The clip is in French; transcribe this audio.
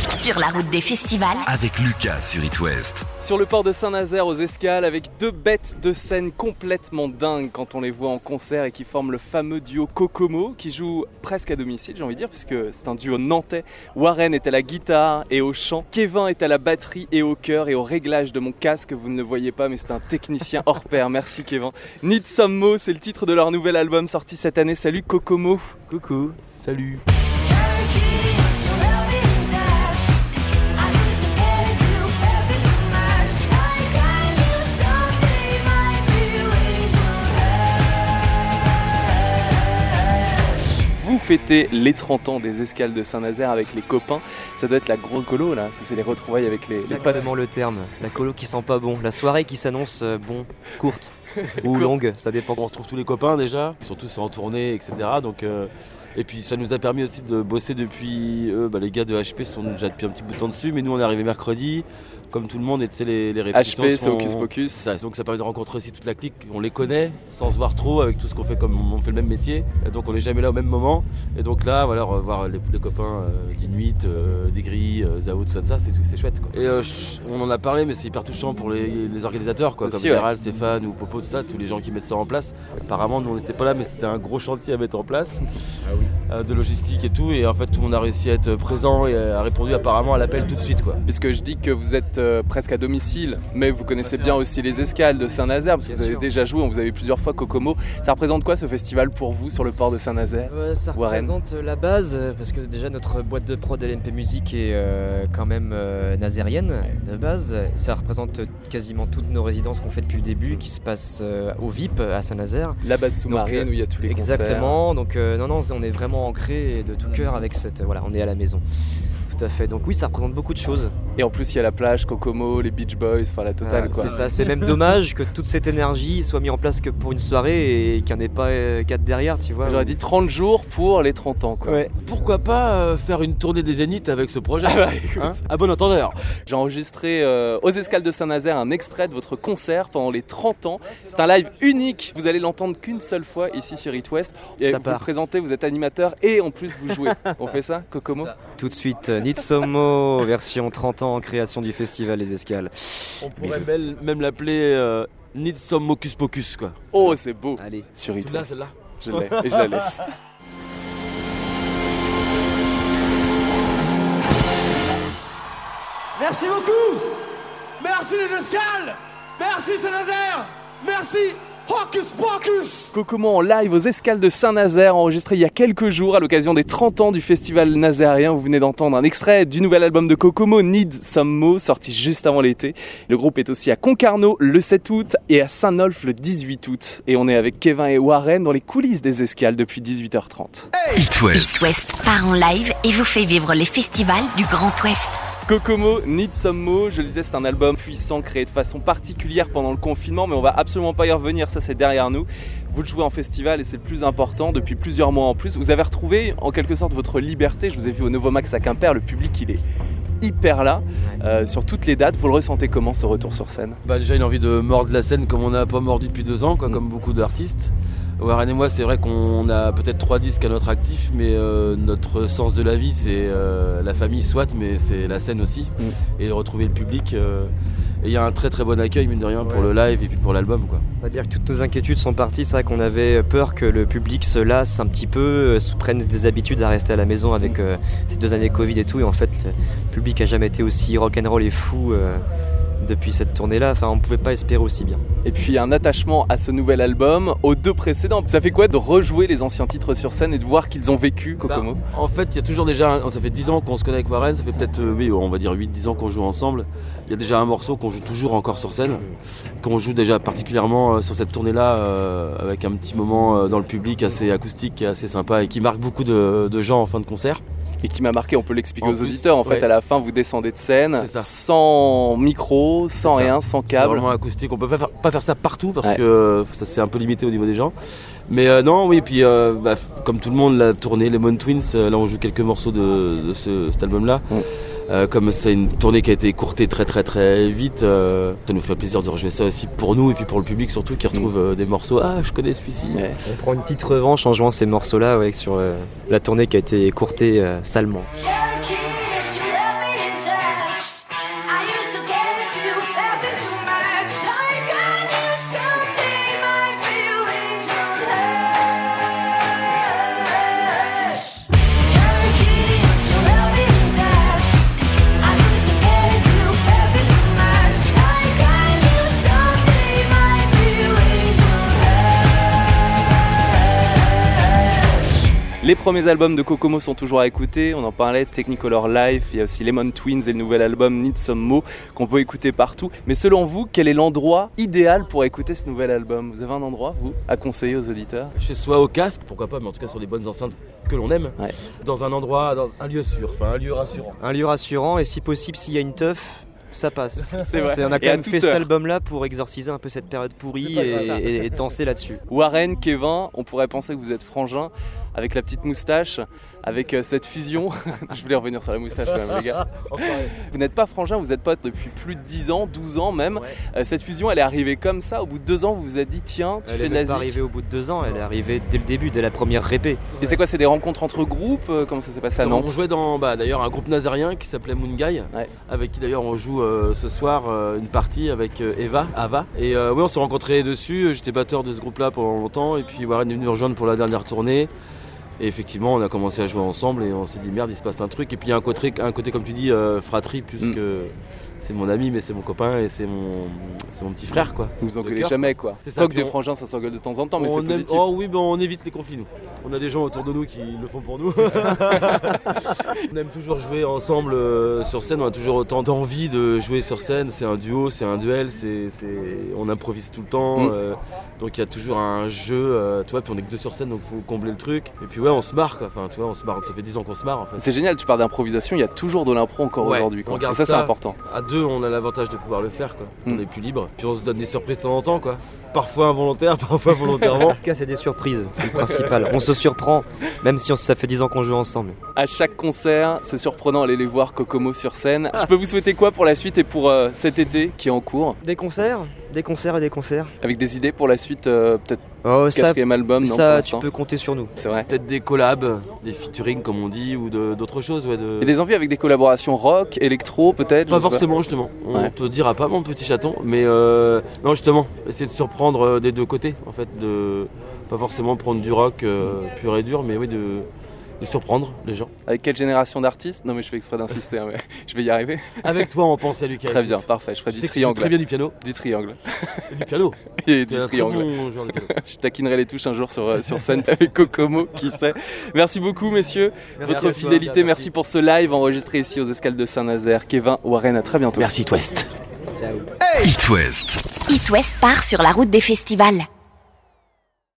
Sur la route des festivals. Avec Lucas sur It West. Sur le port de Saint-Nazaire aux Escales avec deux bêtes de scène complètement dingues quand on les voit en concert et qui forment le fameux duo Kokomo qui joue presque à domicile j'ai envie de dire puisque c'est un duo nantais. Warren est à la guitare et au chant. Kevin est à la batterie et au chœur et au réglage de mon casque. Vous ne le voyez pas mais c'est un technicien hors pair. Merci Kevin. Need Some Mo c'est le titre de leur nouvel album sorti cette année. Salut Kokomo. Coucou, salut. Fêtez les 30 ans des escales de Saint-Nazaire avec les copains. Ça doit être la grosse colo là, ça c'est les retrouvailles avec les, les potes. Exactement le terme. La colo qui sent pas bon. La soirée qui s'annonce euh, bon, courte ou longue, ça dépend. On retrouve tous les copains déjà, ils sont tous en tournée, etc. Donc, euh, et puis ça nous a permis aussi de bosser depuis. eux, bah, les gars de HP sont déjà depuis un petit bout de temps dessus, mais nous on est arrivé mercredi, comme tout le monde, et tu sais, les, les répétitions. HP, c'est Hocus Pocus. Ça, donc ça permet de rencontrer aussi toute la clique, on les connaît sans se voir trop avec tout ce qu'on fait comme on fait le même métier, et donc on n'est jamais là au même moment. Et donc là, voilà, revoir les, les copains euh, d'Inuit, euh, des euh, Zao, tout ça, tout ça c'est, chouette. Quoi. Et euh, on en a parlé, mais c'est hyper touchant pour les, les organisateurs, quoi, comme ouais. Gérald, Stéphane ou Popo, tout ça, tous les gens qui mettent ça en place. Apparemment, nous on n'était pas là, mais c'était un gros chantier à mettre en place, euh, de logistique et tout. Et en fait, tout le monde a réussi à être présent et a répondu apparemment à l'appel tout de suite, quoi. Puisque je dis que vous êtes euh, presque à domicile, mais vous connaissez bien aussi les escales de Saint-Nazaire, parce que Bien vous avez sûr. déjà joué, on vous a vu plusieurs fois Kokomo. Ça représente quoi ce festival pour vous sur le port de Saint-Nazaire Euh, ça représente euh, la base parce que déjà notre boîte de prod LNP Musique est euh, quand même nazérienne de base. Ça représente quasiment toutes nos résidences qu'on fait depuis le début qui se passent au VIP à Saint-Nazaire. La base sous-marine où il y a tous les concerts. Exactement. Donc non non, on est vraiment ancré de tout cœur avec cette voilà, on est à la maison. Tout à fait. Donc oui, ça représente beaucoup de choses. Et en plus, il y a la plage, Kokomo, les Beach Boys, enfin la totale quoi. C'est ça. C'est même dommage que toute cette énergie soit mise en place que pour une soirée et qu'il n'y en ait pas euh, quatre derrière, tu vois. J'aurais dit 30 jours pour les 30 ans quoi. Ouais. Pourquoi pas euh, faire une tournée des Zéniths avec ce projet? Ah bah, écoute. hein? À bon entendeur J'ai enregistré euh, aux escales de Saint-Nazaire un extrait de votre concert pendant les 30 ans. C'est un live unique, vous allez l'entendre qu'une seule fois ici sur It West. Et Ça vous part. vous présentez, vous êtes animateur et en plus vous jouez. On fait ça, Kokomo? Tout de suite, Nitsomo, version 30 ans en création du festival Les Escales. On pourrait même, même l'appeler euh, Need some Mocus Pocus quoi. Oh, c'est beau Allez. Sur It celle-là Je l'ai et je la laisse. Merci beaucoup Merci les escales Merci Saint-Nazaire Merci Hocus Pocus Kokomo en live aux escales de Saint-Nazaire, enregistré il y a quelques jours à l'occasion des 30 ans du festival nazérien. Vous venez d'entendre un extrait du nouvel album de Kokomo, Need Some Mo, sorti juste avant l'été. Le groupe est aussi à Concarneau le 7 août et à Saint-Nolf le 18 août. Et on est avec Kevin et Warren dans les coulisses des escales depuis 18h30. It West. East West part en live et vous fait vivre les festivals du Grand Ouest. Kokomo, Need je le disais, c'est un album puissant créé de façon particulière pendant le confinement, mais on va absolument pas y revenir, ça c'est derrière nous. Vous le jouez en festival et c'est le plus important depuis plusieurs mois en plus. Vous avez retrouvé en quelque sorte votre liberté. Je vous ai vu au Nouveau Max à Quimper, le public il est hyper là euh, sur toutes les dates. Vous le ressentez comment ce retour sur scène? Bah déjà une envie de mordre la scène comme on n'a pas mordu depuis deux ans, quoi, Mm. comme beaucoup d'artistes. Warren et moi, c'est vrai qu'on a peut-être trois disques à notre actif, mais euh, notre sens de la vie, c'est euh, la famille soit, mais c'est la scène aussi, Mm. et retrouver le public. Et il y a un très très bon accueil, mine de rien, pour le live et puis pour l'album, quoi. On va dire que toutes nos inquiétudes sont parties. C'est vrai qu'on avait peur que le public se lasse un petit peu, euh, se prenne des habitudes à rester à la maison avec euh, ces deux années Covid et tout. Et en fait, le public a jamais été aussi rock'n'roll et fou euh, depuis cette tournée-là. Enfin, on pouvait pas espérer aussi bien. Et puis un attachement à ce nouvel album, aux deux précédents. Ça fait quoi de rejouer les anciens titres sur scène et de voir qu'ils ont vécu, Kokomo? Bah, en fait, il y a toujours déjà, un- ça fait 10 ans qu'on se connaît avec Warren, ça fait peut-être, euh, oui, on va dire 8-10 ans qu'on joue ensemble. Il y a déjà un morceau qu'on joue toujours encore sur scène, qu'on joue déjà particulièrement euh, sur cette tournée-là, euh, avec un petit moment dans le public assez acoustique et assez sympa et qui marque beaucoup de, de gens en fin de concert. Et qui m'a marqué, on peut l'expliquer aux plus, auditeurs. En fait, à la fin, vous descendez de scène sans micro, sans rien, sans C'est câble. vraiment acoustique. On peut pas faire, pas faire ça partout parce Ouais. que ça c'est un peu limité au niveau des gens. Mais euh, non, oui, puis euh, bah, comme tout le monde, la tournée Lemon Twins, euh, là on joue quelques morceaux de, de ce- cet album-là. Mm. Euh, comme c'est une tournée qui a été écourtée très très très vite, euh, ça nous fait plaisir de rejouer ça aussi pour nous et puis pour le public surtout qui retrouve euh, des morceaux. Ah, je connais celui-ci. Ouais. On prend une petite revanche en jouant ces morceaux-là ouais, sur euh, la tournée qui a été écourtée euh, salement. Les premiers albums de Kokomo sont toujours à écouter. On en parlait, Technicolor Life. Il y a aussi Lemon Twins et le nouvel album Need Some Mo qu'on peut écouter partout. Mais selon vous, quel est l'endroit idéal pour écouter ce nouvel album? Vous avez un endroit, vous, à conseiller aux auditeurs? Chez soi au casque, pourquoi pas, mais en tout cas sur des bonnes enceintes que l'on aime. Ouais. Dans un endroit, dans un lieu sûr, enfin un lieu rassurant. Un lieu rassurant et si possible, s'il y a une teuf, ça passe. C'est vrai. on a quand même fait cet album-là pour exorciser un peu cette période pourrie et, et, et danser là-dessus. Warren, Kevin, on pourrait penser que vous êtes frangin avec la petite moustache, avec euh, cette fusion. Je voulais revenir sur la moustache quand même, les gars. Vous n'êtes pas frangin, vous êtes potes depuis plus de 10 ans, 12 ans même. Ouais. Euh, cette fusion, elle est arrivée comme ça. Au bout de deux ans, vous vous êtes dit, tiens, tu Elle fais est de la pas arrivée au bout de deux ans, elle est arrivée dès le début, dès la première répé. Et c'est quoi C'est des rencontres entre groupes Euh, Comment ça s'est passé à on jouait dans bah, d'ailleurs un groupe nazarien qui s'appelait Moon Guy, Ouais. avec qui d'ailleurs on joue euh, ce soir euh, une partie avec euh, Eva, Ava. Et euh, oui, on s'est rencontrés dessus. J'étais batteur de ce groupe-là pendant longtemps, et puis Warren est venu nous rejoindre pour la dernière tournée. Et effectivement, on a commencé à jouer ensemble et on s'est dit merde, il se passe un truc. Et puis il y a un côté, un côté comme tu dis, euh, fratrie, puisque Mm. C'est mon ami, mais c'est mon copain et c'est mon, c'est mon petit frère quoi. Vous vous engueulez jamais quoi. C'est ça, on- frangins, ça s'engueule de temps en temps, mais c'est positif. Oh oui, ben on évite les conflits nous. On a des gens autour de nous qui le font pour nous. on aime toujours jouer ensemble euh, sur scène, on a toujours autant d'envie de jouer sur scène. C'est un duo, c'est un duel, c'est, c'est- on improvise tout le temps. Mm. euh, donc il y a toujours un jeu, euh, tu vois, puis on est que deux sur scène, donc faut combler le truc. Et puis ouais, on se marre quoi. Enfin, tu vois, on se marre. Ça fait 10 ans qu'on se marre en fait. C'est génial, tu parles d'improvisation, il y a toujours de l'impro encore Ouais, aujourd'hui. Et ça, c'est ça. important. À deux, on a l'avantage de pouvoir le faire quoi. Mm. On est plus libre. Puis on se donne des surprises de temps en temps quoi. Parfois involontaires, parfois volontairement. En tout cas, c'est des surprises, c'est le principal. On se surprend, même si on, ça fait dix ans qu'on joue ensemble. À chaque concert, c'est surprenant d'aller les voir Kokomo sur scène. Je peux vous souhaiter quoi pour la suite et pour euh, cet été qui est en cours? Des concerts, des concerts et des concerts. Avec des idées pour la suite, euh, peut-être Oh, quatrième album, non, ça tu peux compter sur nous. C'est vrai. Peut-être des collabs, des featuring comme on dit, ou d'autres choses. Ouais, de... Il y a des envies avec des collaborations rock, électro peut-être Pas forcément justement, on Ouais. te dira pas mon petit chaton, mais euh, non justement, essayer de surprendre euh, des deux côtés en fait, de pas forcément prendre du rock euh, pur et dur, mais oui de, de surprendre les gens. Avec quelle génération d'artistes? Non mais je fais exprès d'insister, hein, mais je vais y arriver. Avec toi on pense à Lucas. Très bien, parfait. Je ferai Je du triangle. très bien du piano. Du triangle. Et du piano. Et du triangle. bon joueur de piano. Je taquinerai les touches un jour sur, euh, sur scène avec Kokomo, qui sait. Merci beaucoup, messieurs. Merci Votre toi, fidélité, merci. merci pour ce live enregistré ici aux escales de Saint-Nazaire. Kevin, Warren, à très bientôt. Merci Twist. Ciao. It West. It West part sur la route des festivals.